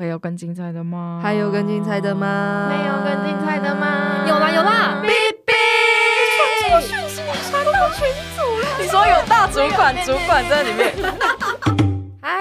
会有更精彩的吗？还有更精彩的吗？没有更精彩的吗？有啦有啦！哔哔，传错讯息传到群组了。你说有大主管主管在里面。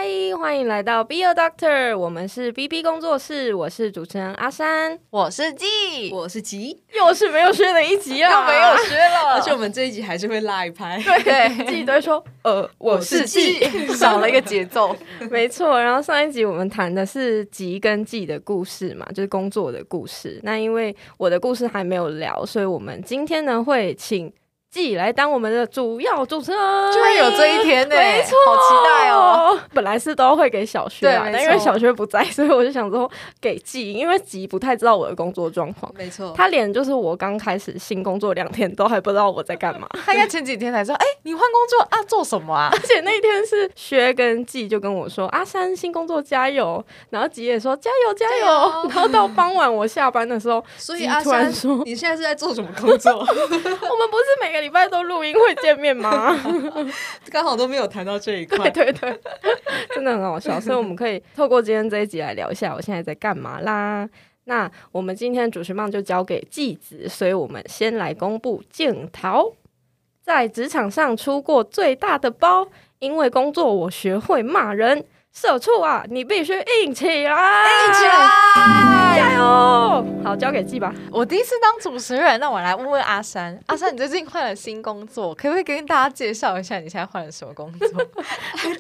嗨，欢迎来到 Be a Doctor，我们是 BB 工作室，我是主持人阿山，我是季，我是吉，又是没有学的一集啊，又没有学了，而且我们这一集还是会拉一拍，对，季都会说，呃，我是季，少了一个节奏，没错。然后上一集我们谈的是吉跟季的故事嘛，就是工作的故事。那因为我的故事还没有聊，所以我们今天呢会请。季来当我们的主要主持人，居然有这一天呢、欸！没错，好期待哦！本来是都会给小薛啊，但因为小薛不在，所以我就想说给季，因为季不太知道我的工作状况。没错，他连就是我刚开始新工作两天都还不知道我在干嘛。他应该前几天才说：“哎、欸，你换工作啊？做什么啊？” 而且那天是薛跟季就跟我说：“阿三新工作加油。”然后季也说：“加油加油。加油”然后到傍晚我下班的时候，所以阿珊说：“你现在是在做什么工作？” 我们不是每个。礼拜都录音会见面吗？刚好都没有谈到这一块。对对对，真的很好笑。所以我们可以透过今天这一集来聊一下我现在在干嘛啦。那我们今天主持棒就交给季子，所以我们先来公布镜头。在职场上出过最大的包，因为工作我学会骂人。社畜啊，你必须硬起来，硬起来，加油！好，交给季吧。我第一次当主持人，那我来问问阿山。阿山，你最近换了新工作，可不可以跟大家介绍一下你现在换了什么工作？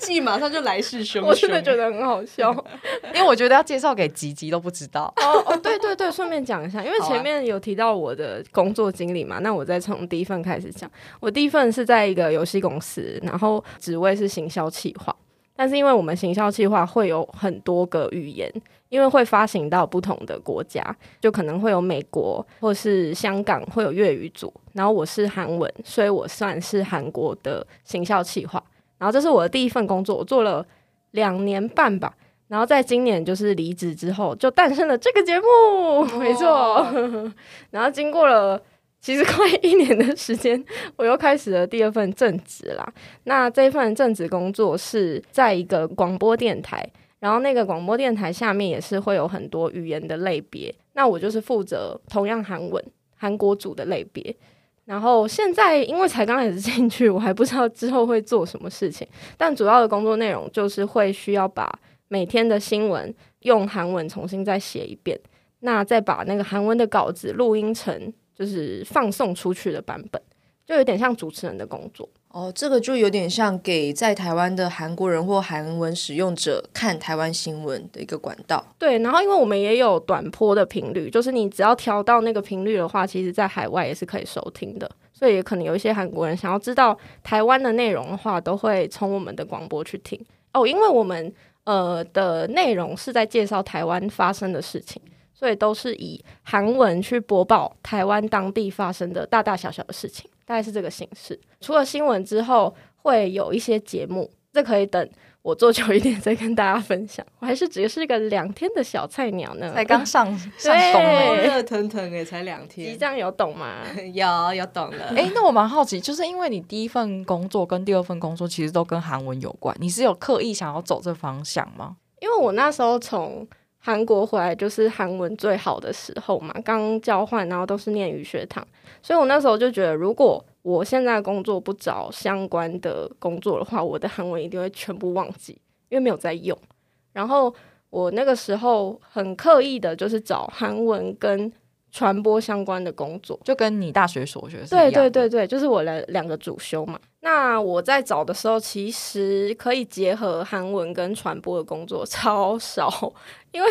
季马上就来势汹汹，我真的觉得很好笑，因为我觉得要介绍给吉吉都不知道。哦哦，对对对，顺便讲一下，因为前面有提到我的工作经历嘛，那我再从第一份开始讲。我第一份是在一个游戏公司，然后职位是行销企划。但是因为我们行销计划会有很多个语言，因为会发行到不同的国家，就可能会有美国或是香港会有粤语组，然后我是韩文，所以我算是韩国的行销计划。然后这是我的第一份工作，我做了两年半吧。然后在今年就是离职之后，就诞生了这个节目，没错。然后经过了。其实快一年的时间，我又开始了第二份正职啦。那这份正职工作是在一个广播电台，然后那个广播电台下面也是会有很多语言的类别。那我就是负责同样韩文韩国组的类别。然后现在因为才刚开始进去，我还不知道之后会做什么事情。但主要的工作内容就是会需要把每天的新闻用韩文重新再写一遍，那再把那个韩文的稿子录音成。就是放送出去的版本，就有点像主持人的工作哦。这个就有点像给在台湾的韩国人或韩文使用者看台湾新闻的一个管道。对，然后因为我们也有短波的频率，就是你只要调到那个频率的话，其实在海外也是可以收听的。所以也可能有一些韩国人想要知道台湾的内容的话，都会从我们的广播去听哦。因为我们呃的内容是在介绍台湾发生的事情。所以都是以韩文去播报台湾当地发生的大大小小的事情，大概是这个形式。除了新闻之后，会有一些节目，这可以等我做久一点再跟大家分享。我还是只是一个两天的小菜鸟呢，才刚上上工，热腾腾诶，才两天。即将有懂吗？有有懂了。诶，那我蛮好奇，就是因为你第一份工作跟第二份工作其实都跟韩文有关，你是有刻意想要走这方向吗？因为我那时候从韩国回来就是韩文最好的时候嘛，刚交换，然后都是念语学堂，所以我那时候就觉得，如果我现在工作不找相关的工作的话，我的韩文一定会全部忘记，因为没有在用。然后我那个时候很刻意的，就是找韩文跟传播相关的工作，就跟你大学所学是。对对对对，就是我的两个主修嘛。那我在找的时候，其实可以结合韩文跟传播的工作超少，因为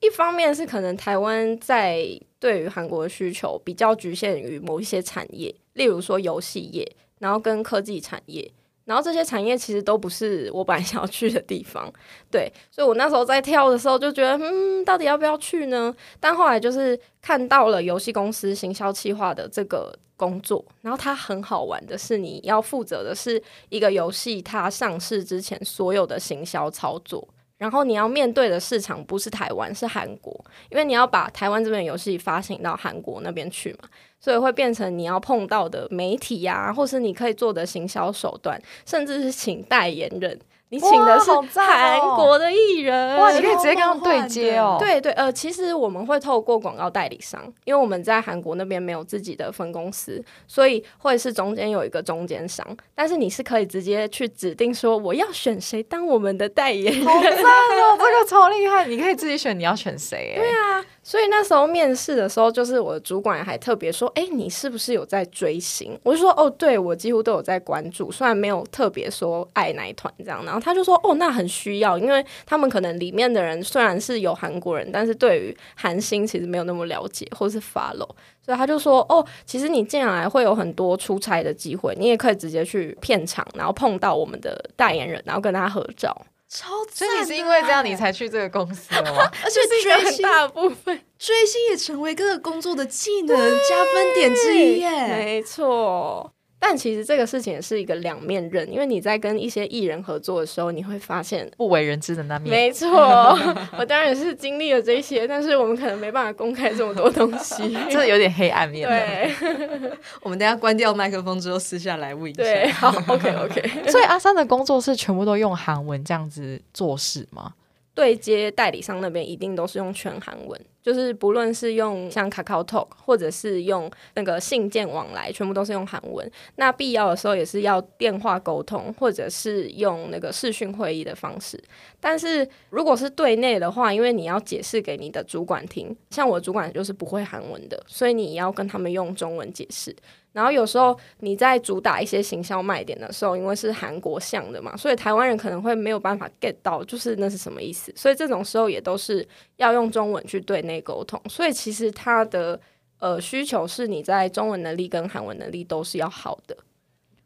一方面是可能台湾在对于韩国的需求比较局限于某一些产业，例如说游戏业，然后跟科技产业。然后这些产业其实都不是我本来想要去的地方，对，所以我那时候在跳的时候就觉得，嗯，到底要不要去呢？但后来就是看到了游戏公司行销企划的这个工作，然后它很好玩的是，你要负责的是一个游戏它上市之前所有的行销操作。然后你要面对的市场不是台湾，是韩国，因为你要把台湾这边游戏发行到韩国那边去嘛，所以会变成你要碰到的媒体呀、啊，或是你可以做的行销手段，甚至是请代言人，你请的是韩国的艺人，哇，你可以直接跟他们对接哦。对对，呃，其实我们会透过广告代理商，因为我们在韩国那边没有自己的分公司，所以会是中间有一个中间商。但是你是可以直接去指定说我要选谁当我们的代言人，好赞哦，这个超厉害！你可以自己选你要选谁。对啊。所以那时候面试的时候，就是我的主管还特别说：“哎、你是不是有在追星？”我就说：“哦，对，我几乎都有在关注，虽然没有特别说爱哪一团这样。”然后他就说：“哦，那很需要，因为他们可能里面的人虽然是有韩国人，但是对于韩星其实没有那么了解或是 follow。”所以他就说：“哦，其实你进来会有很多出差的机会，你也可以直接去片场，然后碰到我们的代言人，然后跟他合照。”超，所以你是因为这样你才去这个公司的吗？而且追星很大部分，追星也成为各个工作的技能加分点之一耶。没错。但其实这个事情也是一个两面刃，因为你在跟一些艺人合作的时候，你会发现不为人知的那面。没错，我当然也是经历了这些，但是我们可能没办法公开这么多东西，这有点黑暗面。对，我们等下关掉麦克风之后，私下来问一下。对，好，OK OK。所以阿三的工作是全部都用韩文这样子做事吗？对接代理商那边一定都是用全韩文，就是不论是用像 KakaoTalk，或者是用那个信件往来，全部都是用韩文。那必要的时候也是要电话沟通，或者是用那个视讯会议的方式。但是如果是对内的话，因为你要解释给你的主管听，像我主管就是不会韩文的，所以你要跟他们用中文解释。然后有时候你在主打一些行销卖点的时候，因为是韩国向的嘛，所以台湾人可能会没有办法 get 到，就是那是什么意思。所以这种时候也都是要用中文去对内沟通。所以其实它的呃需求是你在中文能力跟韩文能力都是要好的。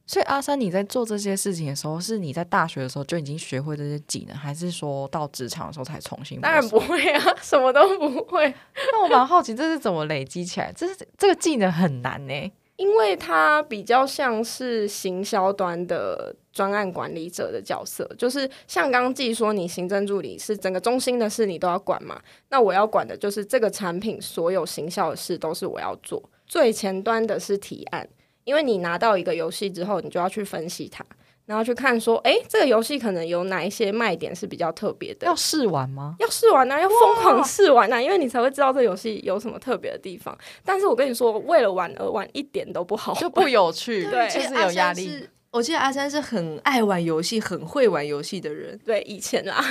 所以阿三，你在做这些事情的时候，是你在大学的时候就已经学会这些技能，还是说到职场的时候才重新？当然不会啊，什么都不会。那我蛮好奇，这是怎么累积起来？这是这个技能很难呢？因为它比较像是行销端的专案管理者的角色，就是像刚记说，你行政助理是整个中心的事你都要管嘛，那我要管的就是这个产品所有行销的事都是我要做。最前端的是提案，因为你拿到一个游戏之后，你就要去分析它。然后去看说，哎，这个游戏可能有哪一些卖点是比较特别的？要试玩吗？要试玩啊，要疯狂试玩啊，因为你才会知道这游戏有什么特别的地方。但是我跟你说，为了玩而玩一点都不好，就不有趣，对，就是有压力。我记得阿三是很爱玩游戏、很会玩游戏的人。对，以前啊，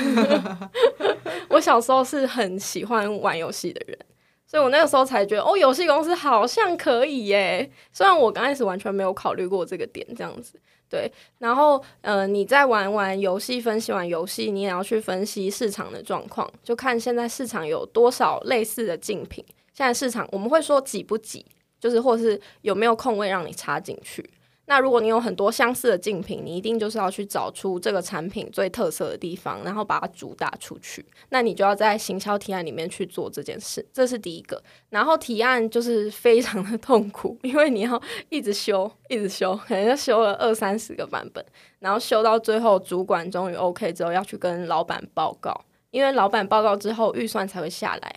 我小时候是很喜欢玩游戏的人，所以我那个时候才觉得，哦，游戏公司好像可以耶。虽然我刚开始完全没有考虑过这个点，这样子。对，然后呃，你在玩完游戏、分析完游戏，你也要去分析市场的状况，就看现在市场有多少类似的竞品。现在市场我们会说挤不挤，就是或是有没有空位让你插进去。那如果你有很多相似的竞品，你一定就是要去找出这个产品最特色的地方，然后把它主打出去。那你就要在行销提案里面去做这件事，这是第一个。然后提案就是非常的痛苦，因为你要一直修，一直修，可能修了二三十个版本，然后修到最后主管终于 OK 之后，要去跟老板报告，因为老板报告之后预算才会下来。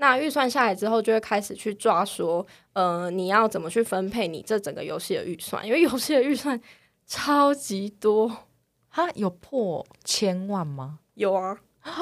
那预算下来之后，就会开始去抓说，呃，你要怎么去分配你这整个游戏的预算？因为游戏的预算超级多，哈，有破千万吗？有啊，啊，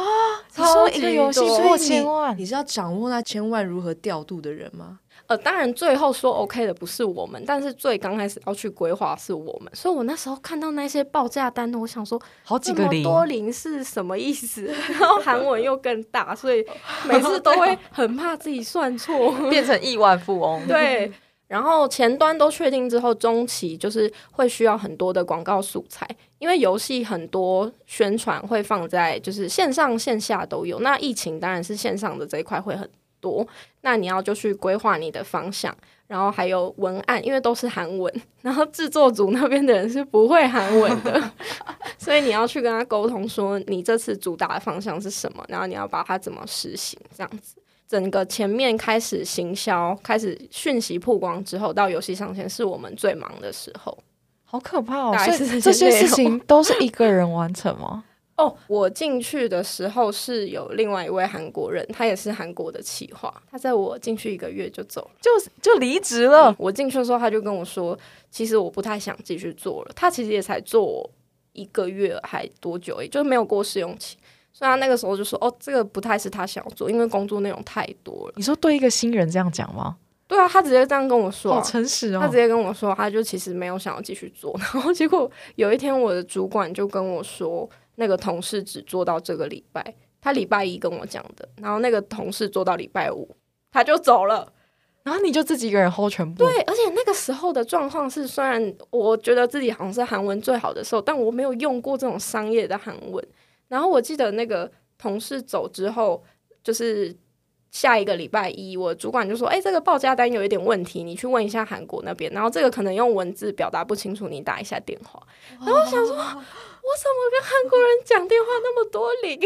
超级多，一个游戏破千万，你是要掌握那千万如何调度的人吗？呃，当然最后说 OK 的不是我们，但是最刚开始要去规划是我们，所以我那时候看到那些报价单，我想说好几个零，多零是什么意思？然后韩文又更大，所以每次都会很怕自己算错，变成亿万富翁。对，然后前端都确定之后，中期就是会需要很多的广告素材，因为游戏很多宣传会放在就是线上线下都有，那疫情当然是线上的这一块会很多，那你要就去规划你的方向，然后还有文案，因为都是韩文，然后制作组那边的人是不会韩文的，所以你要去跟他沟通，说你这次主打的方向是什么，然后你要把它怎么实行，这样子，整个前面开始行销，开始讯息曝光之后，到游戏上线是我们最忙的时候，好可怕哦！所以这些事情都是一个人完成吗？哦，oh, 我进去的时候是有另外一位韩国人，他也是韩国的企划，他在我进去一个月就走，就就离职了。我进去的时候，他就跟我说，其实我不太想继续做了。他其实也才做一个月还多久，也就是没有过试用期。所以他那个时候就说：“哦，这个不太是他想要做，因为工作内容太多了。”你说对一个新人这样讲吗？对啊，他直接这样跟我说，好诚实哦。他直接跟我说，他就其实没有想要继续做。然后结果有一天，我的主管就跟我说，那个同事只做到这个礼拜，他礼拜一跟我讲的，然后那个同事做到礼拜五，他就走了。然后你就自己一个人 hold 全部。对，而且那个时候的状况是，虽然我觉得自己好像是韩文最好的时候，但我没有用过这种商业的韩文。然后我记得那个同事走之后，就是。下一个礼拜一，我主管就说：“哎、欸，这个报价单有一点问题，你去问一下韩国那边。然后这个可能用文字表达不清楚，你打一下电话。”然后我想说。我怎么跟韩国人讲电话那么多零，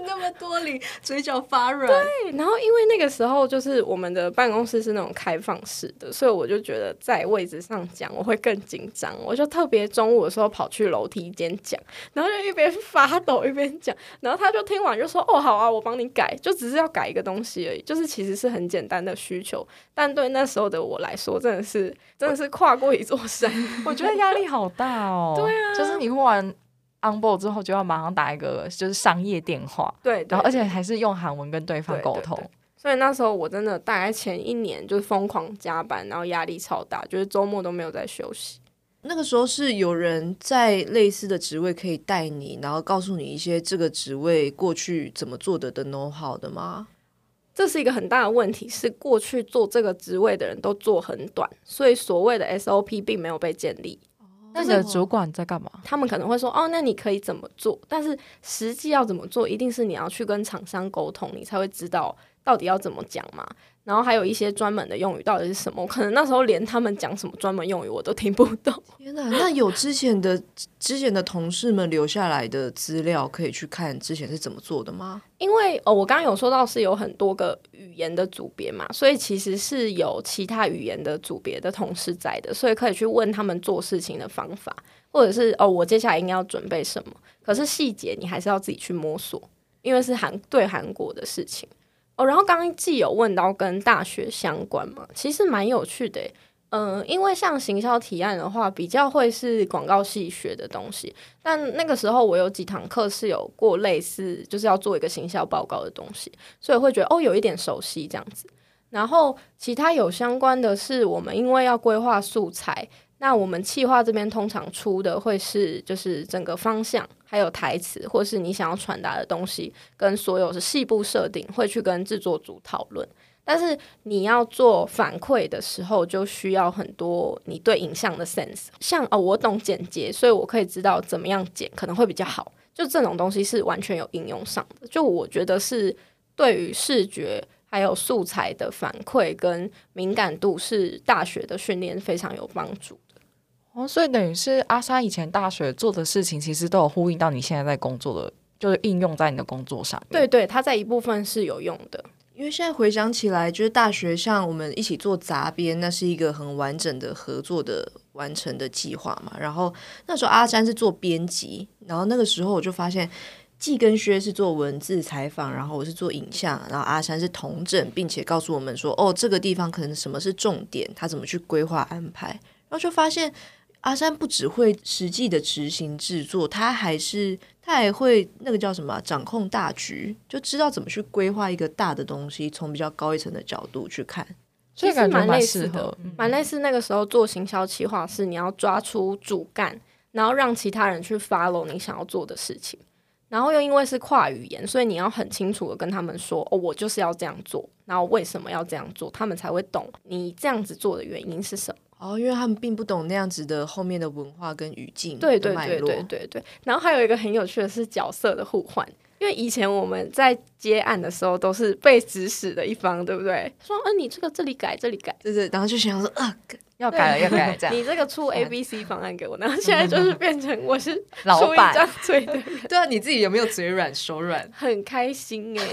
那么多零，嘴角发软。对，然后因为那个时候就是我们的办公室是那种开放式的，所以我就觉得在位置上讲我会更紧张，我就特别中午的时候跑去楼梯间讲，然后就一边发抖一边讲，然后他就听完就说：“哦，好啊，我帮你改，就只是要改一个东西而已，就是其实是很简单的需求，但对那时候的我来说，真的是真的是跨过一座山，我觉得压力好大哦。对啊，就是你。你完 on board 之后，就要马上打一个就是商业电话，对，对，然后而且还是用韩文跟对方沟通。所以那时候我真的大概前一年就是疯狂加班，然后压力超大，就是周末都没有在休息。那个时候是有人在类似的职位可以带你，然后告诉你一些这个职位过去怎么做的的 know how 的吗？这是一个很大的问题，是过去做这个职位的人都做很短，所以所谓的 SOP 并没有被建立。那你的主管在干嘛？他们可能会说：“哦，那你可以怎么做？”但是实际要怎么做，一定是你要去跟厂商沟通，你才会知道到底要怎么讲嘛。然后还有一些专门的用语到底是什么？我可能那时候连他们讲什么专门用语我都听不懂。天哪！那有之前的之前的同事们留下来的资料可以去看之前是怎么做的吗？因为哦，我刚刚有说到是有很多个语言的组别嘛，所以其实是有其他语言的组别的同事在的，所以可以去问他们做事情的方法，或者是哦，我接下来应该要准备什么？可是细节你还是要自己去摸索，因为是韩对韩国的事情。哦，然后刚刚既有问到跟大学相关嘛，其实蛮有趣的，嗯、因为像行销提案的话，比较会是广告系学的东西，但那个时候我有几堂课是有过类似，就是要做一个行销报告的东西，所以会觉得哦，有一点熟悉这样子。然后其他有相关的是，我们因为要规划素材。那我们企划这边通常出的会是就是整个方向，还有台词，或是你想要传达的东西，跟所有的细部设定，会去跟制作组讨论。但是你要做反馈的时候，就需要很多你对影像的 sense。像哦，我懂剪接，所以我可以知道怎么样剪可能会比较好。就这种东西是完全有应用上的。就我觉得是对于视觉还有素材的反馈跟敏感度，是大学的训练非常有帮助。哦，所以等于是阿莎以前大学做的事情，其实都有呼应到你现在在工作的，就是应用在你的工作上。对对，它在一部分是有用的。因为现在回想起来，就是大学像我们一起做杂编，那是一个很完整的合作的完成的计划嘛。然后那时候阿山是做编辑，然后那个时候我就发现，季跟薛是做文字采访，然后我是做影像，然后阿山是同整，并且告诉我们说，哦，这个地方可能什么是重点，他怎么去规划安排，然后就发现。阿山不只会实际的执行制作，他还是他还会那个叫什么掌控大局，就知道怎么去规划一个大的东西，从比较高一层的角度去看，所以感觉蛮类似的，蛮类似那个时候做行销企划是你要抓出主干，然后让其他人去 follow 你想要做的事情，然后又因为是跨语言，所以你要很清楚的跟他们说，哦，我就是要这样做，然后为什么要这样做，他们才会懂你这样子做的原因是什么。哦，因为他们并不懂那样子的后面的文化跟语境，对对对对对对。然后还有一个很有趣的是角色的互换，因为以前我们在接案的时候都是被指使的一方，对不对？说，嗯、呃，你这个这里改，这里改，对对。然后就想说，啊，要改了，要改了，这样。你这个出 A B C 方案给我，然后现在就是变成我是老板张嘴的人。对啊，你自己有没有嘴软手软？很开心哎、欸。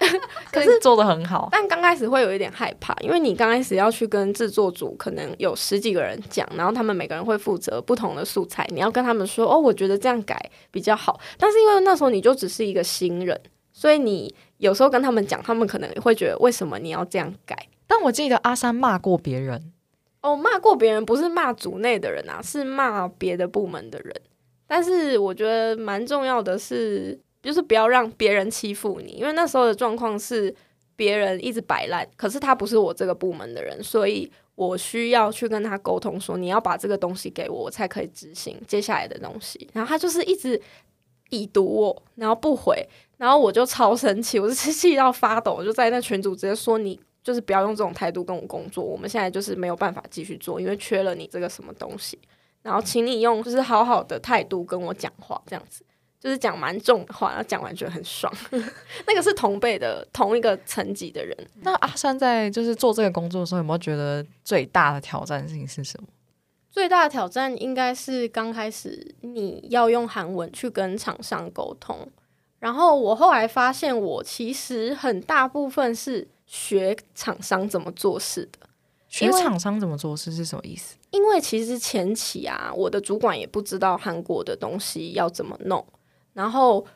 可是做的很好，但刚开始会有一点害怕，因为你刚开始要去跟制作组可能有十几个人讲，然后他们每个人会负责不同的素材，你要跟他们说哦，我觉得这样改比较好。但是因为那时候你就只是一个新人，所以你有时候跟他们讲，他们可能会觉得为什么你要这样改？但我记得阿三骂过别人哦，骂过别人不是骂组内的人啊，是骂别的部门的人。但是我觉得蛮重要的是，就是不要让别人欺负你，因为那时候的状况是别人一直摆烂，可是他不是我这个部门的人，所以我需要去跟他沟通说，你要把这个东西给我，我才可以执行接下来的东西。然后他就是一直已读我，然后不回，然后我就超生气，我是气到发抖，我就在那群组直接说你。就是不要用这种态度跟我工作，我们现在就是没有办法继续做，因为缺了你这个什么东西。然后请你用就是好好的态度跟我讲话，这样子就是讲蛮重的话，然后讲完觉得很爽。那个是同辈的同一个层级的人。那阿山在就是做这个工作的时候，有没有觉得最大的挑战性是什么？最大的挑战应该是刚开始你要用韩文去跟厂商沟通，然后我后来发现我其实很大部分是。学厂商怎么做事的？学厂商怎么做事是什么意思？因为其实前期啊，我的主管也不知道韩国的东西要怎么弄，然后。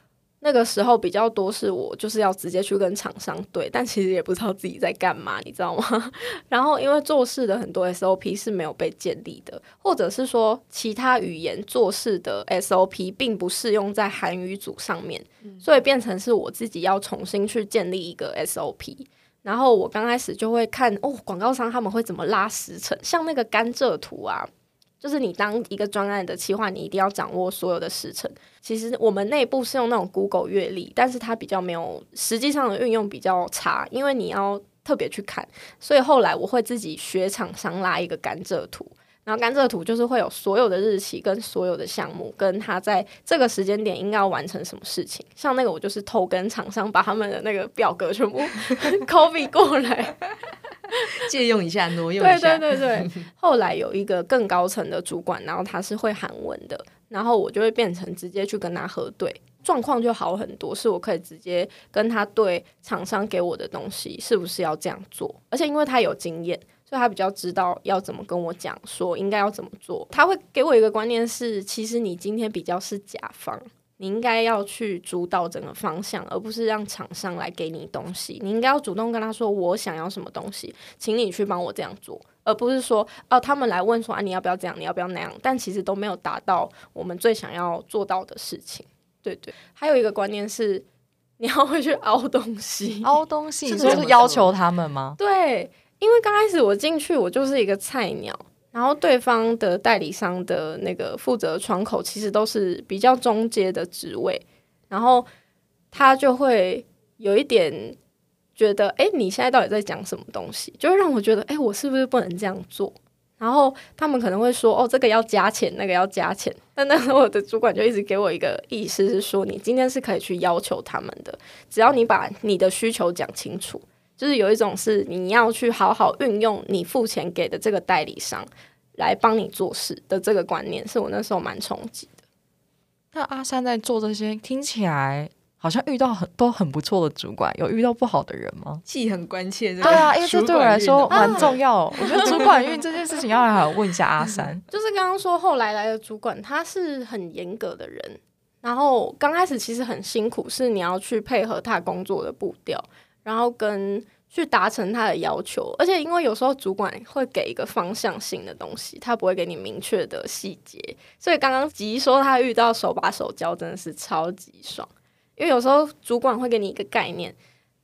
那个时候比较多是我就是要直接去跟厂商对，但其实也不知道自己在干嘛，你知道吗？然后因为做事的很多 SOP 是没有被建立的，或者是说其他语言做事的 SOP 并不适用在韩语组上面，所以变成是我自己要重新去建立一个 SOP。然后我刚开始就会看哦，广告商他们会怎么拉时程，像那个甘蔗图啊。就是你当一个专案的企划，你一定要掌握所有的时程。其实我们内部是用那种 Google 阅历，但是它比较没有实际上的运用比较差，因为你要特别去看。所以后来我会自己学厂商拉一个甘蔗图，然后甘蔗图就是会有所有的日期跟所有的项目，跟他在这个时间点应该要完成什么事情。像那个我就是偷跟厂商把他们的那个表格全部 copy 过来。借用一下，挪用一下。对对对对。后来有一个更高层的主管，然后他是会韩文的，然后我就会变成直接去跟他核对，状况就好很多。是我可以直接跟他对厂商给我的东西是不是要这样做，而且因为他有经验，所以他比较知道要怎么跟我讲，说应该要怎么做。他会给我一个观念是，其实你今天比较是甲方。你应该要去主导整个方向，而不是让厂商来给你东西。你应该要主动跟他说：“我想要什么东西，请你去帮我这样做。”而不是说：“哦，他们来问说啊，你要不要这样？你要不要那样？”但其实都没有达到我们最想要做到的事情。对对，还有一个观念是，你要会去凹东西，凹东西，是就是要求他们吗？对，因为刚开始我进去，我就是一个菜鸟。然后对方的代理商的那个负责窗口其实都是比较中阶的职位，然后他就会有一点觉得，哎，你现在到底在讲什么东西？就让我觉得，哎，我是不是不能这样做？然后他们可能会说，哦，这个要加钱，那个要加钱。但那时候我的主管就一直给我一个意思是说，你今天是可以去要求他们的，只要你把你的需求讲清楚。就是有一种是你要去好好运用你付钱给的这个代理商来帮你做事的这个观念，是我那时候蛮冲击的。那阿三在做这些，听起来好像遇到很都很不错的主管，有遇到不好的人吗？记很关切，对啊，因为这对我来说蛮重要。我觉得主管运这件事情要来好好问一下阿三。就是刚刚说后来来的主管，他是很严格的人，然后刚开始其实很辛苦，是你要去配合他工作的步调。然后跟去达成他的要求，而且因为有时候主管会给一个方向性的东西，他不会给你明确的细节，所以刚刚吉说他遇到手把手教真的是超级爽。因为有时候主管会给你一个概念，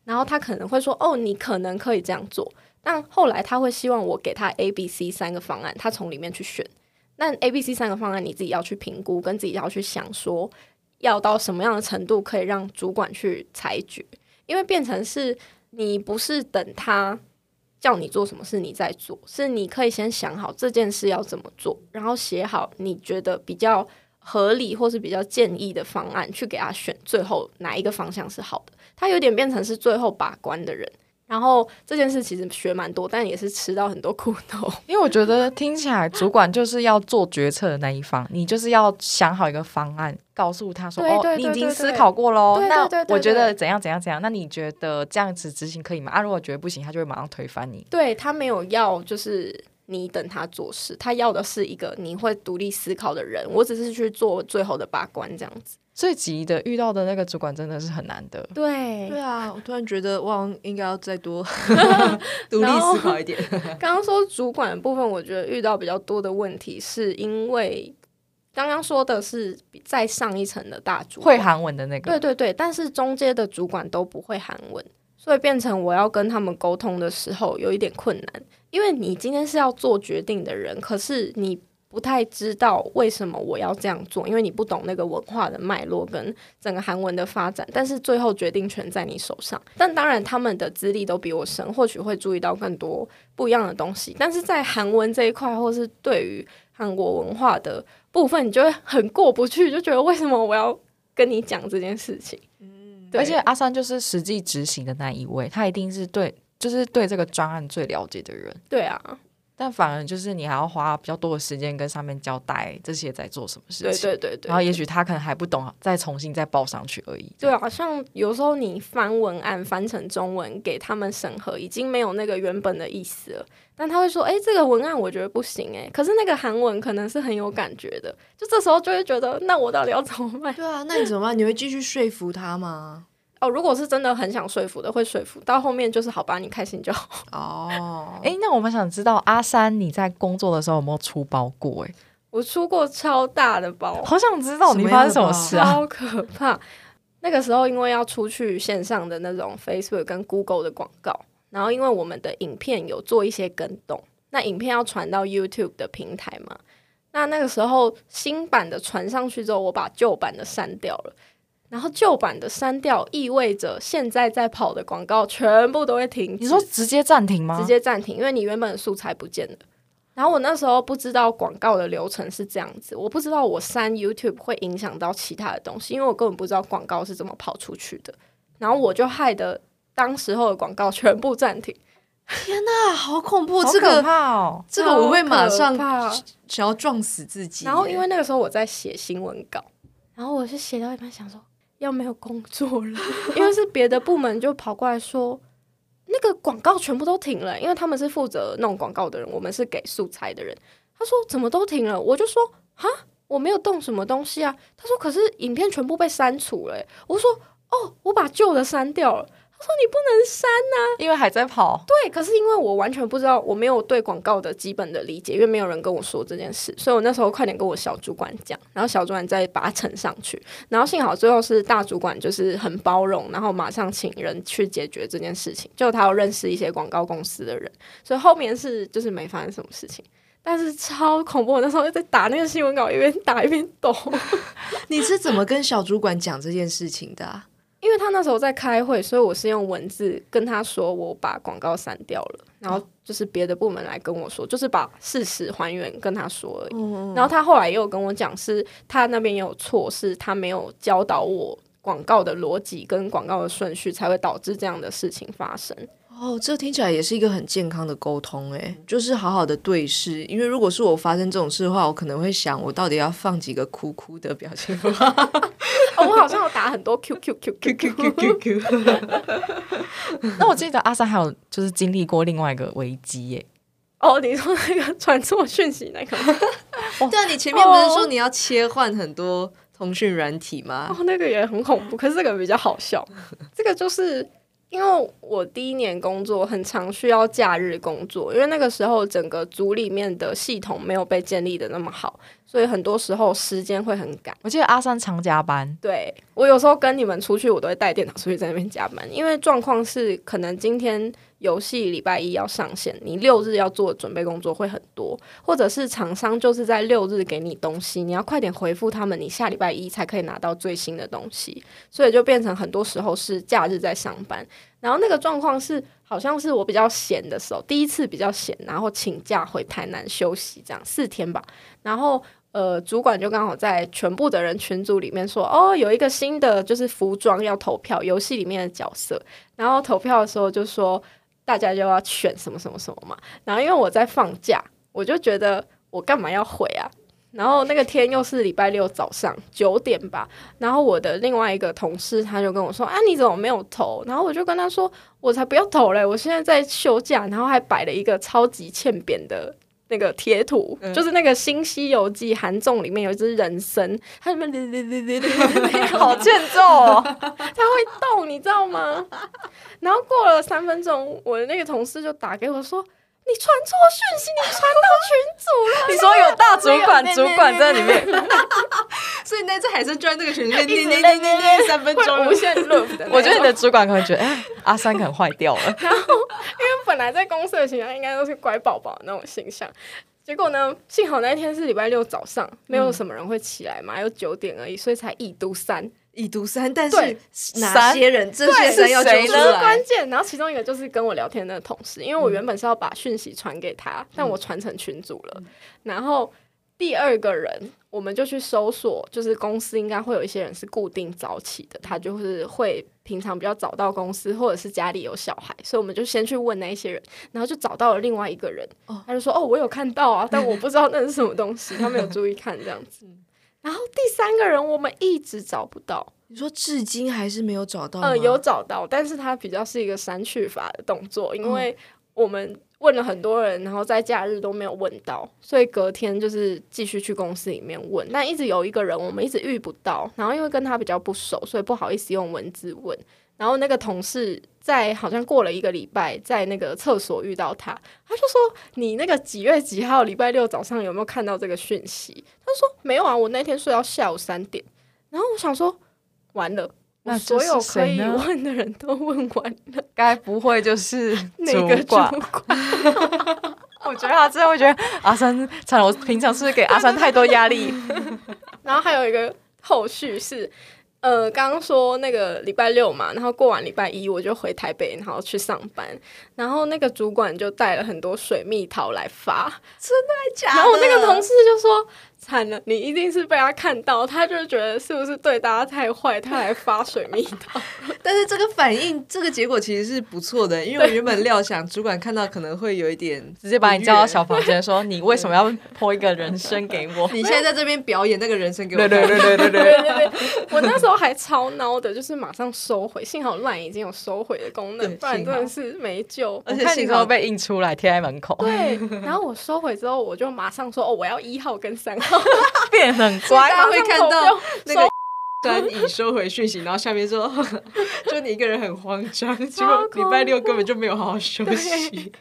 然后他可能会说：“哦，你可能可以这样做。”但后来他会希望我给他 A、B、C 三个方案，他从里面去选。那 A、B、C 三个方案你自己要去评估，跟自己要去想说要到什么样的程度可以让主管去裁决。因为变成是你不是等他叫你做什么事你再做，是你可以先想好这件事要怎么做，然后写好你觉得比较合理或是比较建议的方案去给他选，最后哪一个方向是好的。他有点变成是最后把关的人。然后这件事其实学蛮多，但也是吃到很多苦头。因为我觉得听起来主管就是要做决策的那一方，你就是要想好一个方案，告诉他说：“哦，你已经思考过喽。”那我觉得怎样怎样怎样？那你觉得这样子执行可以吗？啊，如果觉得不行，他就会马上推翻你。对，他没有要就是你等他做事，他要的是一个你会独立思考的人。我只是去做最后的把关这样子。最急的遇到的那个主管真的是很难得。对对啊，我突然觉得哇，应该要再多 独立思考一点。刚刚说主管的部分，我觉得遇到比较多的问题，是因为刚刚说的是在上一层的大主管会韩文的那个，对对对，但是中间的主管都不会韩文，所以变成我要跟他们沟通的时候有一点困难，因为你今天是要做决定的人，可是你。不太知道为什么我要这样做，因为你不懂那个文化的脉络跟整个韩文的发展。但是最后决定权在你手上。但当然，他们的资历都比我深，或许会注意到更多不一样的东西。但是在韩文这一块，或是对于韩国文化的部分，你就会很过不去，就觉得为什么我要跟你讲这件事情？嗯，而且阿三就是实际执行的那一位，他一定是对，就是对这个专案最了解的人。对啊。但反而就是你还要花比较多的时间跟上面交代这些在做什么事情，对对对对。然后也许他可能还不懂，再重新再报上去而已。对啊，像有时候你翻文案翻成中文给他们审核，已经没有那个原本的意思了。但他会说：“哎，这个文案我觉得不行哎。”可是那个韩文可能是很有感觉的，就这时候就会觉得，那我到底要怎么办？对啊，那你怎么办？你会继续说服他吗？哦，如果是真的很想说服的，会说服。到后面就是好吧，你开心就好。哦，哎，那我们想知道阿三你在工作的时候有没有出包过？哎，我出过超大的包，好想知道你发生什么事啊！超可怕。那个时候因为要出去线上的那种 Facebook 跟 Google 的广告，然后因为我们的影片有做一些跟动，那影片要传到 YouTube 的平台嘛，那那个时候新版的传上去之后，我把旧版的删掉了。然后旧版的删掉，意味着现在在跑的广告全部都会停。你说直接暂停吗？直接暂停，因为你原本的素材不见了。然后我那时候不知道广告的流程是这样子，我不知道我删 YouTube 会影响到其他的东西，因为我根本不知道广告是怎么跑出去的。然后我就害得当时候的广告全部暂停。天哪，好恐怖！好可怕哦，这个这个我会马上想要撞死自己。然后因为那个时候我在写新闻稿，然后我是写到一半想说。要没有工作了，因为是别的部门就跑过来说，那个广告全部都停了，因为他们是负责弄广告的人，我们是给素材的人。他说怎么都停了，我就说哈，我没有动什么东西啊。他说可是影片全部被删除了，我说哦，我把旧的删掉了。说你不能删呐，因为还在跑。对，可是因为我完全不知道，我没有对广告的基本的理解，因为没有人跟我说这件事，所以我那时候快点跟我小主管讲，然后小主管再把它呈上去，然后幸好最后是大主管就是很包容，然后马上请人去解决这件事情，就他有认识一些广告公司的人，所以后面是就是没发生什么事情，但是超恐怖，我那时候在打那个新闻稿，一边打一边抖。你是怎么跟小主管讲这件事情的啊？因为他那时候在开会，所以我是用文字跟他说，我把广告删掉了，然后就是别的部门来跟我说，就是把事实还原跟他说而已。然后他后来也有跟我讲，是他那边也有错，是他没有教导我广告的逻辑跟广告的顺序，才会导致这样的事情发生。哦，这听起来也是一个很健康的沟通，哎，就是好好的对视。因为如果是我发生这种事的话，我可能会想，我到底要放几个哭哭的表情包？哦，我好像有打很多 Q Q Q Q Q Q Q。那我记得阿三还有就是经历过另外一个危机耶。哦，你说那个 传错讯息那个？哦、对啊，你前面不是说你要切换很多通讯软体吗？哦，那个也很恐怖，可是这个比较好笑。这个就是。因为我第一年工作很常需要假日工作，因为那个时候整个组里面的系统没有被建立的那么好，所以很多时候时间会很赶。我记得阿三常加班，对，我有时候跟你们出去，我都会带电脑出去在那边加班，因为状况是可能今天。游戏礼拜一要上线，你六日要做准备工作会很多，或者是厂商就是在六日给你东西，你要快点回复他们，你下礼拜一才可以拿到最新的东西，所以就变成很多时候是假日在上班。然后那个状况是，好像是我比较闲的时候，第一次比较闲，然后请假回台南休息，这样四天吧。然后呃，主管就刚好在全部的人群组里面说，哦，有一个新的就是服装要投票，游戏里面的角色，然后投票的时候就说。大家就要选什么什么什么嘛，然后因为我在放假，我就觉得我干嘛要回啊？然后那个天又是礼拜六早上九点吧，然后我的另外一个同事他就跟我说：“啊，你怎么没有投？”然后我就跟他说：“我才不要投嘞！我现在在休假，然后还摆了一个超级欠扁的。”那个贴图，嗯、就是那个《新西游记》韩综里面有一只人参，它里面好欠揍哦，它会动，你知道吗？然后过了三分钟，我的那个同事就打给我说。你传错讯息，你传到群组了。你说有大主管，主管在里面，所以那次海参就在这个群里面念念念念念三分钟，无限 loop。我觉得你的主管可能觉得，哎，阿三可能坏掉了。然后，因为本来在公司的形象应该都是乖宝宝那种形象，结果呢，幸好那一天是礼拜六早上，没有什么人会起来嘛，有九点而已，所以才一读三。已读三，但是哪些人？这些人要谁呢？关键。然后其中一个就是跟我聊天的同事，因为我原本是要把讯息传给他，嗯、但我传成群组了。嗯、然后第二个人，我们就去搜索，就是公司应该会有一些人是固定早起的，他就是会平常比较早到公司，或者是家里有小孩，所以我们就先去问那些人，然后就找到了另外一个人。哦、他就说：“哦，我有看到啊，但我不知道那是什么东西，他没有注意看这样子。”然后第三个人我们一直找不到，你说至今还是没有找到？呃，有找到，但是他比较是一个删去法的动作，因为我们问了很多人，然后在假日都没有问到，所以隔天就是继续去公司里面问，但一直有一个人我们一直遇不到，然后因为跟他比较不熟，所以不好意思用文字问。然后那个同事在好像过了一个礼拜，在那个厕所遇到他，他就说：“你那个几月几号礼拜六早上有没有看到这个讯息？”他说：“没有啊，我那天睡到下午三点。”然后我想说：“完了，那所有可以问的人都问完了，该不会就是 那个主管？我觉得他真的会觉得阿三，惨了，我平常是不是给阿三太多压力？然后还有一个后续是。呃，刚刚说那个礼拜六嘛，然后过完礼拜一我就回台北，然后去上班，然后那个主管就带了很多水蜜桃来发，真的假的？然后我那个同事就说。惨了，你一定是被他看到，他就觉得是不是对大家太坏，他来发水蜜桃。但是这个反应，这个结果其实是不错的，因为我原本料想主管看到可能会有一点直接把你叫到小房间，说你为什么要泼一个人参给我？你现在在这边表演那个人参给我。对对对对对对对对。我那时候还超孬的，就是马上收回，幸好 LINE 已经有收回的功能，不然真的是没救。而且信号被印出来贴在门口。对，然后我收回之后，我就马上说哦，我要一号跟三号。变很乖，大家会看到那个端已收回讯息，然后下面说，就你一个人很慌张，结果礼拜六根本就没有好好休息。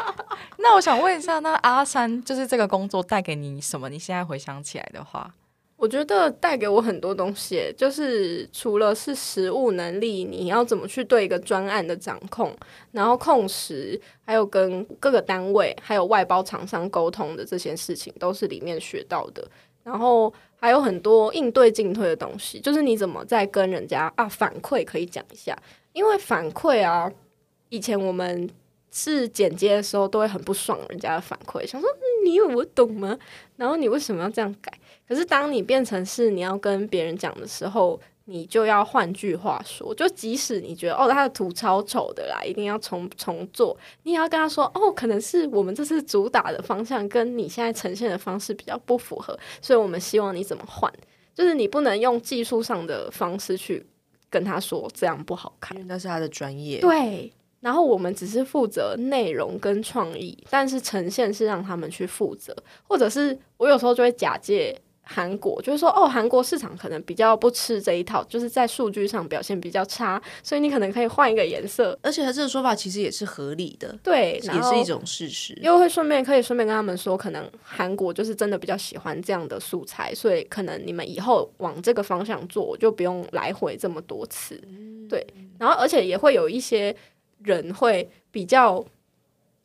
那我想问一下，那阿三就是这个工作带给你什么？你现在回想起来的话，我觉得带给我很多东西，就是除了是实务能力，你要怎么去对一个专案的掌控，然后控时，还有跟各个单位还有外包厂商沟通的这些事情，都是里面学到的。然后还有很多应对进退的东西，就是你怎么在跟人家啊反馈可以讲一下，因为反馈啊，以前我们是剪接的时候都会很不爽人家的反馈，想说你以为我懂吗？然后你为什么要这样改？可是当你变成是你要跟别人讲的时候。你就要换句话说，就即使你觉得哦，他的图超丑的啦，一定要重重做，你也要跟他说哦，可能是我们这次主打的方向跟你现在呈现的方式比较不符合，所以我们希望你怎么换，就是你不能用技术上的方式去跟他说这样不好看，因为那是他的专业。对，然后我们只是负责内容跟创意，但是呈现是让他们去负责，或者是我有时候就会假借。韩国就是说，哦，韩国市场可能比较不吃这一套，就是在数据上表现比较差，所以你可能可以换一个颜色。而且他这个说法其实也是合理的，对，也是一种事实。又会顺便可以顺便跟他们说，可能韩国就是真的比较喜欢这样的素材，所以可能你们以后往这个方向做，就不用来回这么多次。嗯、对，然后而且也会有一些人会比较。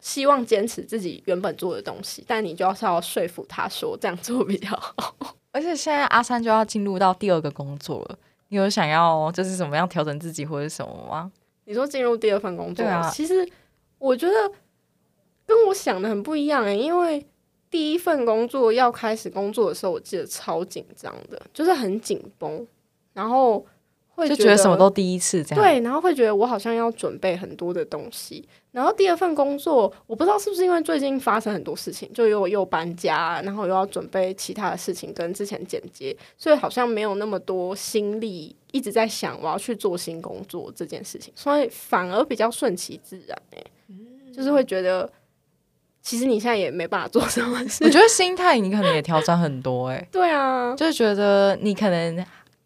希望坚持自己原本做的东西，但你就要是要说服他说这样做比较好。而且现在阿三就要进入到第二个工作了，你有想要就是怎么样调整自己或者什么吗？你说进入第二份工作，啊，其实我觉得跟我想的很不一样诶、欸，因为第一份工作要开始工作的时候，我记得超紧张的，就是很紧绷，然后。会就觉得什么都第一次这样，对，然后会觉得我好像要准备很多的东西。然后第二份工作，我不知道是不是因为最近发生很多事情，就又又搬家，然后又要准备其他的事情跟之前剪接，所以好像没有那么多心力一直在想我要去做新工作这件事情，所以反而比较顺其自然，欸，就是会觉得其实你现在也没办法做什么事。我觉得心态你可能也调整很多哎、欸。对啊，就是觉得你可能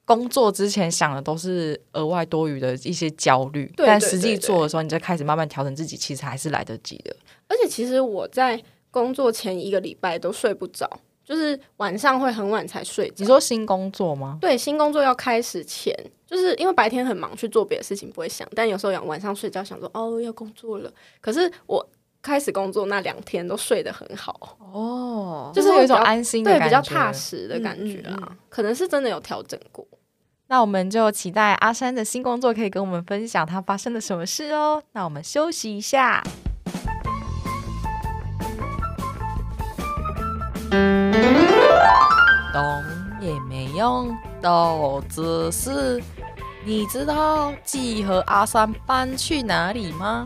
工作之前想的都是额外多余的一些焦虑，但实际做的时候，你再开始慢慢调整自己，其实还是来得及的。而且其实我在工作前一个礼拜都睡不着，就是晚上会很晚才睡。你说新工作吗？对，新工作要开始前，就是因为白天很忙去做别的事情不会想，但有时候要晚上睡觉想说哦要工作了，可是我。开始工作那两天都睡得很好哦，就是有一种安心的感觉，对，比较踏实的感觉啊，嗯嗯嗯，可能是真的有调整过。那我们就期待阿珊的新工作可以跟我们分享他发生了什么事哦。那我们休息一下。懂也没用，都只是你知道季和阿三搬去哪里吗？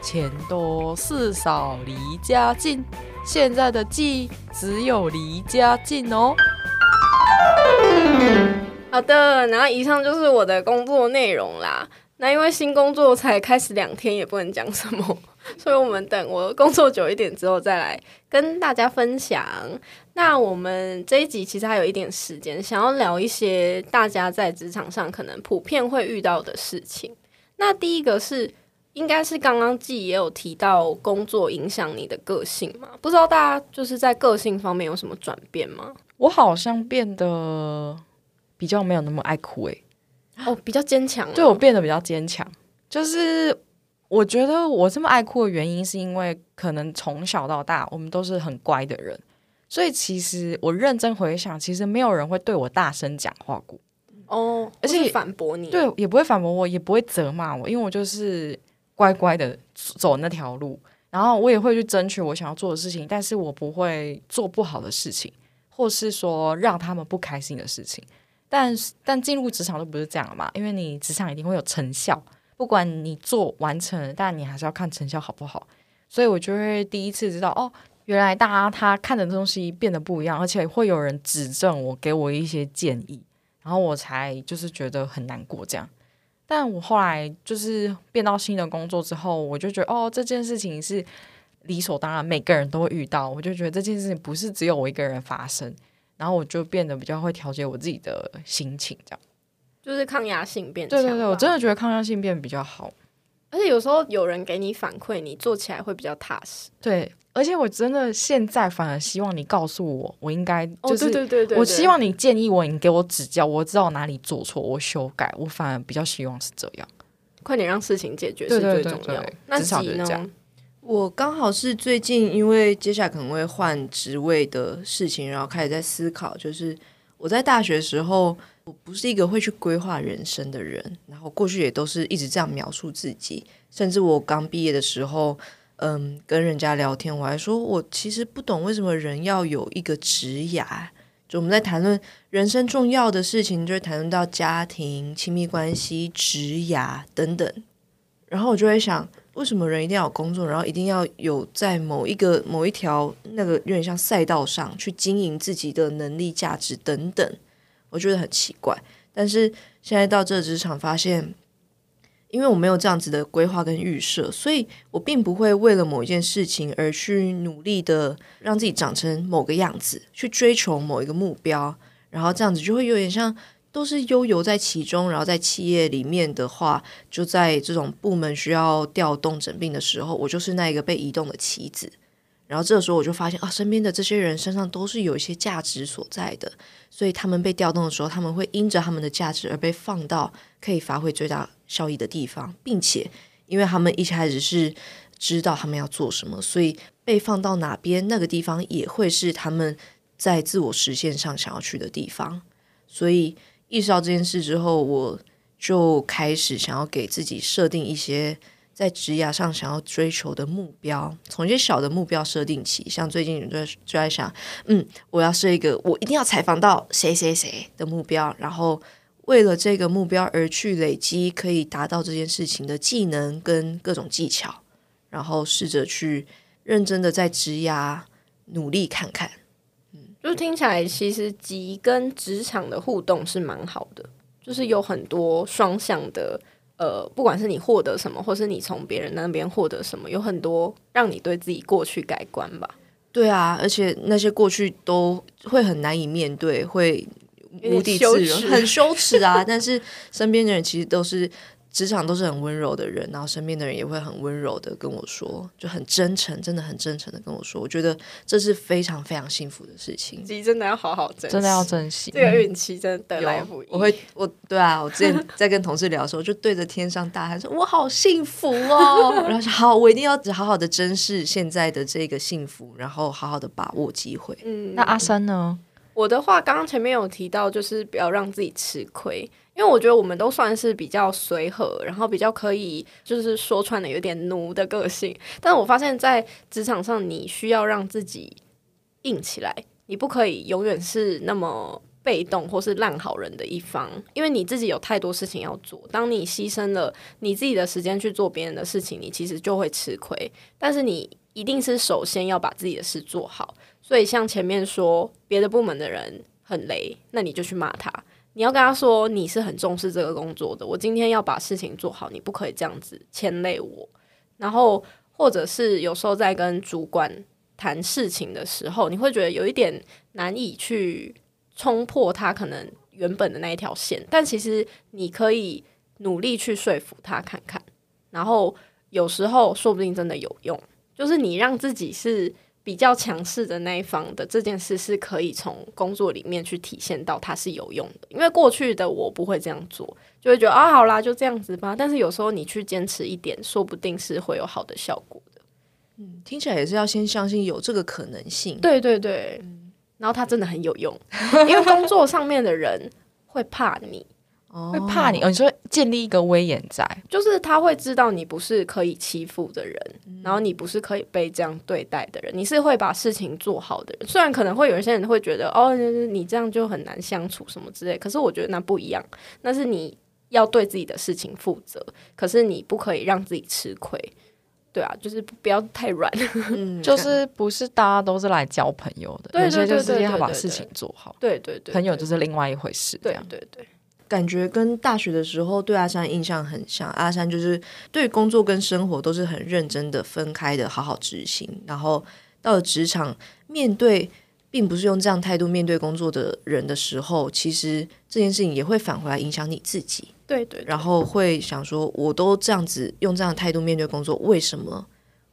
钱多事少离家近，现在的季只有离家近哦。好的，然后以上就是我的工作内容啦。那因为新工作才开始两天，也不能讲什么，所以我们等我工作久一点之后再来跟大家分享。那我们这一集其实还有一点时间，想要聊一些大家在职场上可能普遍会遇到的事情。那第一个是。应该是刚刚季也有提到工作影响你的个性嘛？不知道大家就是在个性方面有什么转变吗？我好像变得比较没有那么爱哭诶、欸，哦，比较坚强、啊，对，我变得比较坚强。就是我觉得我这么爱哭的原因，是因为可能从小到大我们都是很乖的人，所以其实我认真回想，其实没有人会对我大声讲话过哦，而且反驳你，对，也不会反驳我，也不会责骂我，因为我就是。乖乖的走那条路，然后我也会去争取我想要做的事情，但是我不会做不好的事情，或是说让他们不开心的事情。但但进入职场都不是这样嘛，因为你职场一定会有成效，不管你做完成，但你还是要看成效好不好。所以我就会第一次知道，哦，原来大家他看的东西变得不一样，而且会有人指正我，给我一些建议，然后我才就是觉得很难过这样。但我后来就是变到新的工作之后，我就觉得哦，这件事情是理所当然，每个人都会遇到。我就觉得这件事情不是只有我一个人发生，然后我就变得比较会调节我自己的心情，这样就是抗压性变强。对对对，我真的觉得抗压性变比较好，而且有时候有人给你反馈，你做起来会比较踏实。对。而且我真的现在反而希望你告诉我，我应该就是，哦、对对对对，我希望你建议我，你给我指教，我知道哪里做错，我修改，我反而比较希望是这样，快点让事情解决是最重要。那己呢？我刚好是最近因为接下来可能会换职位的事情，然后开始在思考，就是我在大学时候，我不是一个会去规划人生的人，然后过去也都是一直这样描述自己，甚至我刚毕业的时候。嗯，跟人家聊天，我还说，我其实不懂为什么人要有一个职涯。就我们在谈论人生重要的事情，就会谈论到家庭、亲密关系、职涯等等。然后我就会想，为什么人一定要有工作，然后一定要有在某一个某一条那个有点像赛道上去经营自己的能力、价值等等？我觉得很奇怪。但是现在到这职场，发现。因为我没有这样子的规划跟预设，所以我并不会为了某一件事情而去努力的让自己长成某个样子，去追求某一个目标，然后这样子就会有点像都是悠游在其中。然后在企业里面的话，就在这种部门需要调动整并的时候，我就是那一个被移动的棋子。然后这个时候我就发现啊，身边的这些人身上都是有一些价值所在的，所以他们被调动的时候，他们会因着他们的价值而被放到可以发挥最大效益的地方，并且因为他们一开始是知道他们要做什么，所以被放到哪边那个地方也会是他们在自我实现上想要去的地方。所以意识到这件事之后，我就开始想要给自己设定一些在职涯上想要追求的目标，从一些小的目标设定起。像最近就就在想，嗯，我要设一个我一定要采访到谁谁谁的目标，然后。为了这个目标而去累积可以达到这件事情的技能跟各种技巧，然后试着去认真的在职涯努力看看。嗯，就听起来其实季跟职场的互动是蛮好的，就是有很多双向的呃，不管是你获得什么，或是你从别人那边获得什么，有很多让你对自己过去改观吧。对啊，而且那些过去都会很难以面对，会无地自容，很羞耻啊。但是身边的人其实都是。职场都是很温柔的人，然后身边的人也会很温柔的跟我说，就很真诚，真的很真诚的跟我说，我觉得这是非常非常幸福的事情。自己真的要好好珍惜，真的要珍惜。这个运气真的得来不易。我会，我对啊，我之前在跟同事聊的时候，就对着天上大喊说：“我好幸福哦！”然后说：“好，我一定要好好的珍视现在的这个幸福，然后好好的把握机会。”嗯，那阿三呢？我的话，刚刚前面有提到，就是不要让自己吃亏。因为我觉得我们都算是比较随和，然后比较可以，就是说穿的有点奴的个性。但是我发现，在职场上，你需要让自己硬起来，你不可以永远是那么被动或是烂好人的一方，因为你自己有太多事情要做。当你牺牲了你自己的时间去做别人的事情，你其实就会吃亏。但是你一定是首先要把自己的事做好。所以像前面说，别的部门的人很雷，那你就去骂他。你要跟他说，你是很重视这个工作的，我今天要把事情做好，你不可以这样子牵累我。然后，或者是有时候在跟主管谈事情的时候，你会觉得有一点难以去冲破他可能原本的那一条线，但其实你可以努力去说服他看看。然后有时候说不定真的有用，就是你让自己是。比较强势的那一方的这件事是可以从工作里面去体现到它是有用的，因为过去的我不会这样做，就会觉得啊，好啦，就这样子吧。但是有时候你去坚持一点，说不定是会有好的效果的。嗯，听起来也是要先相信有这个可能性。对对对，嗯，然后它真的很有用，因为工作上面的人会怕你。会怕你，哦，你说建立一个威严在，就是他会知道你不是可以欺负的人，嗯，然后你不是可以被这样对待的人，你是会把事情做好的人。虽然可能会有一些人会觉得，哦，你这样就很难相处什么之类，可是我觉得那不一样，那是你要对自己的事情负责，可是你不可以让自己吃亏。对啊，就是不要太软，嗯，就是不是大家都是来交朋友的，有些就是要把事情做好，对对对，朋友就是另外一回事，对对对。感觉跟大学的时候对阿山印象很像，阿山就是对工作跟生活都是很认真的分开的，好好执行。然后到了职场，面对并不是用这样态度面对工作的人的时候，其实这件事情也会返回来影响你自己。对，对对，然后会想说，我都这样子用这样的态度面对工作，为什么？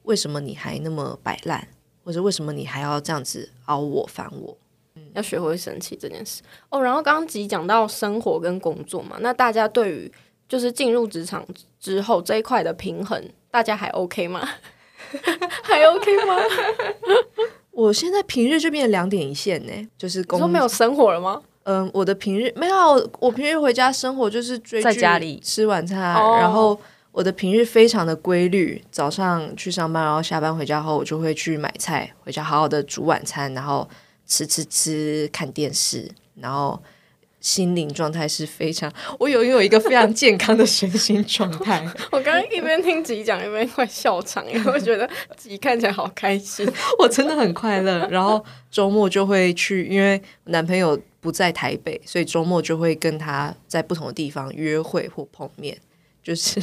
为什么你还那么摆烂？或者为什么你还要这样子熬我、烦我？要学会生气这件事哦。然后刚刚吉讲到生活跟工作嘛，那大家对于就是进入职场之后这一块的平衡，大家还 OK 吗？还 OK 吗？我现在平日就变成两点一线呢，就是工作没有生活了吗？嗯，我的平日没有，我平日回家生活就是追剧、在家里吃晚餐，哦，然后我的平日非常的规律，早上去上班，然后下班回家后，我就会去买菜，回家好好的煮晚餐，然后。吃吃吃，看电视，然后心灵状态是非常，我有拥有一个非常健康的身心状态。我刚刚一边听吉讲，一边快笑场，因为我觉得自己看起来好开心，我真的很快乐。然后周末就会去，因为男朋友不在台北，所以周末就会跟他在不同的地方约会或碰面，就是。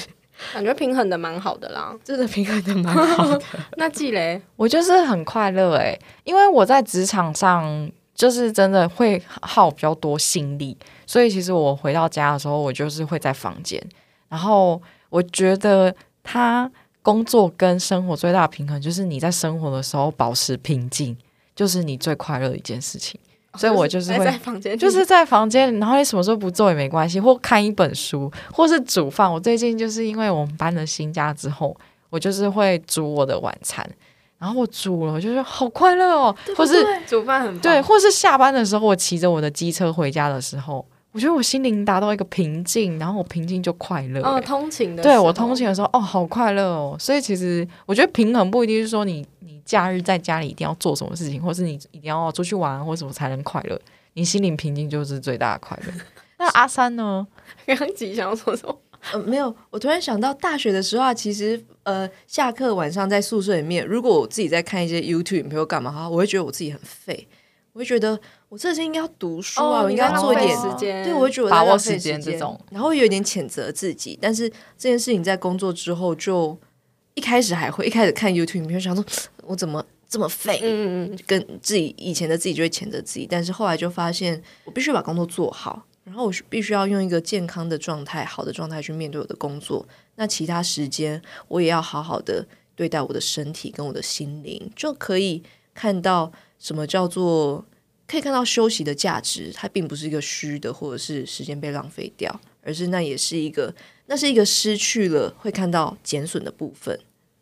感觉平衡的蛮好的啦，真的平衡的蛮好的。那季雷，我就是很快乐诶，因为我在职场上就是真的会耗比较多心力，所以其实我回到家的时候，我就是会在房间。然后我觉得他工作跟生活最大的平衡，就是你在生活的时候保持平静，就是你最快乐的一件事情。所以我就是会，在房间，就是在房间，然后你什么时候不做也没关系，或看一本书，或是煮饭。我最近就是因为我们搬了新家之后，我就是会煮我的晚餐，然后我煮了，我就觉得好快乐哦。对对对，或是煮饭很对，或是下班的时候，我骑着我的机车回家的时候，我觉得我心灵达到一个平静，然后我平静就快乐。哦，通勤的，对我通勤的时候，哦，好快乐哦。所以其实我觉得平衡不一定是说你。假日在家里一定要做什么事情，或是你一定要出去玩，或什么才能快乐？你心灵平静就是最大的快乐。那阿三呢？刚刚吉想要说什么？呃，没有。我突然想到，大学的时候啊，其实呃，下课晚上在宿舍里面，如果我自己在看一些 YouTube，比如干嘛哈，我会觉得我自己很废。我会觉得我这是应该要读书啊，我应该要做一点时间。对，我会觉得把握时间这种，然后有一点谴责自己。但是这件事情在工作之后，就一开始还会一开始看 YouTube，你会想说，我怎么这么废？嗯嗯，跟自己以前的自己就会谴责自己。但是后来就发现，我必须把工作做好，然后我必须要用一个健康的状态、好的状态去面对我的工作。那其他时间，我也要好好的对待我的身体跟我的心灵，就可以看到什么叫做。可以看到休息的价值，它并不是一个虚的，或者是时间被浪费掉，而是那也是一个，那是一个失去了会看到减损的部分，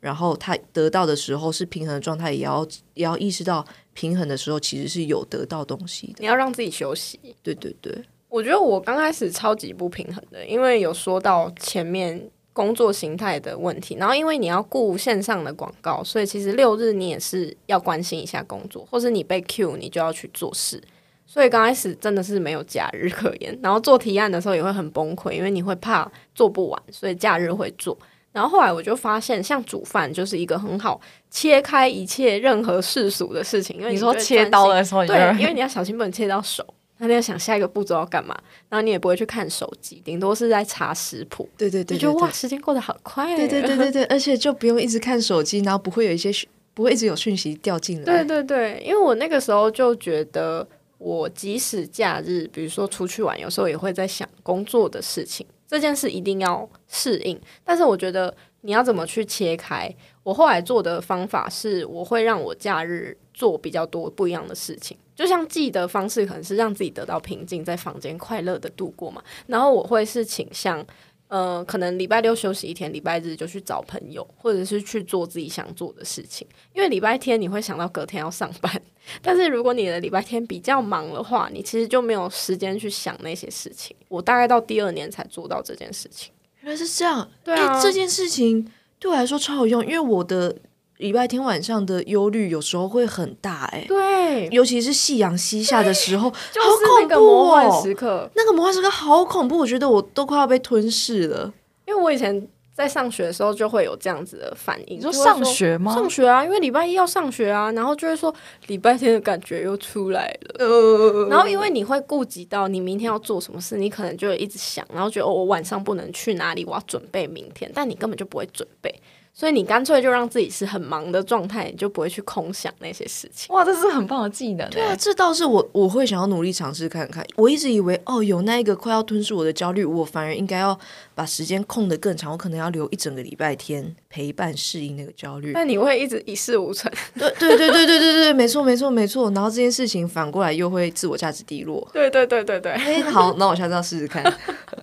然后他得到的时候是平衡的状态，也要也要意识到平衡的时候其实是有得到东西的。你要让自己休息。对对对，我觉得我刚开始超级不平衡的，因为有说到前面。工作形态的问题，然后因为你要顾线上的广告，所以其实六日你也是要关心一下工作，或是你被 Q，你就要去做事。所以刚开始真的是没有假日可言，然后做提案的时候也会很崩溃，因为你会怕做不完，所以假日会做。然后后来我就发现，像煮饭就是一个很好切开一切任何世俗的事情，因为你，你说切刀的时候，对，因为你要小心不能切到手。那你要想下一个步骤要干嘛，然后你也不会去看手机，顶多是在查食谱。对对对，就觉得哇，时间过得好快。对对对对对，而且就不用一直看手机，然后不会有一些不会一直有讯息掉进来。对对对，因为我那个时候就觉得，我即使假日，比如说出去玩，有时候也会在想工作的事情，这件事一定要适应。但是我觉得你要怎么去切开？我后来做的方法是，我会让我假日做比较多不一样的事情。就像记的方式，可能是让自己得到平静，在房间快乐的度过嘛。然后我会是倾向，呃，可能礼拜六休息一天，礼拜日就去找朋友，或者是去做自己想做的事情。因为礼拜天你会想到隔天要上班，但是如果你的礼拜天比较忙的话，你其实就没有时间去想那些事情。我大概到第二年才做到这件事情。原来是这样，对啊，这件事情对我来说超有用，因为我的。礼拜天晚上的忧虑有时候会很大，欸，哎，对，尤其是夕阳西下的时候，就是那个魔幻时刻，那个魔幻时刻好恐怖，我觉得我都快要被吞噬了。因为我以前在上学的时候就会有这样子的反应，你说上学吗？上学啊，因为礼拜一要上学啊，然后就会说礼拜天的感觉又出来了，呃，然后因为你会顾及到你明天要做什么事，你可能就一直想，然后觉得哦，我晚上不能去哪里，我要准备明天，但你根本就不会准备。所以你干脆就让自己是很忙的状态，你就不会去空想那些事情。哇，这是很棒的技能。对啊，这倒是我我会想要努力尝试看看。我一直以为哦，有那一个快要吞噬我的焦虑，我反而应该要把时间空得更长，我可能要留一整个礼拜天陪伴适应那个焦虑。那你会一直一事无成。对对对对对对对，没错没错没错。然后这件事情反过来又会自我价值低落。对对对对对。哎，好，那我下次要试试看。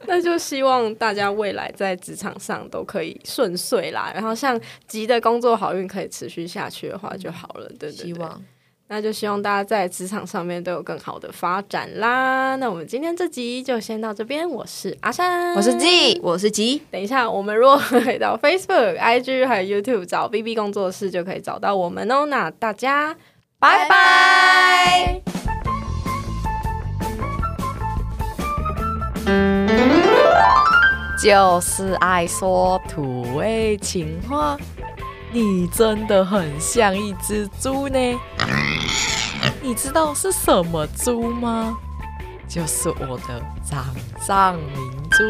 那就希望大家未来在职场上都可以顺遂啦。然后像吉的。工作好运可以持续下去的话就好了，对希望，那就希望大家在职场上面都有更好的发展啦。那我们今天这集就先到这边，我是阿山，我是吉，我是吉。等一下，我们如果回到 Facebook、IG 还有 YouTube 找 BB 工作室，就可以找到我们哦。那大家拜拜。就是爱说土味情话。你真的很像一只猪呢，你知道是什么猪吗？就是我的掌上明珠。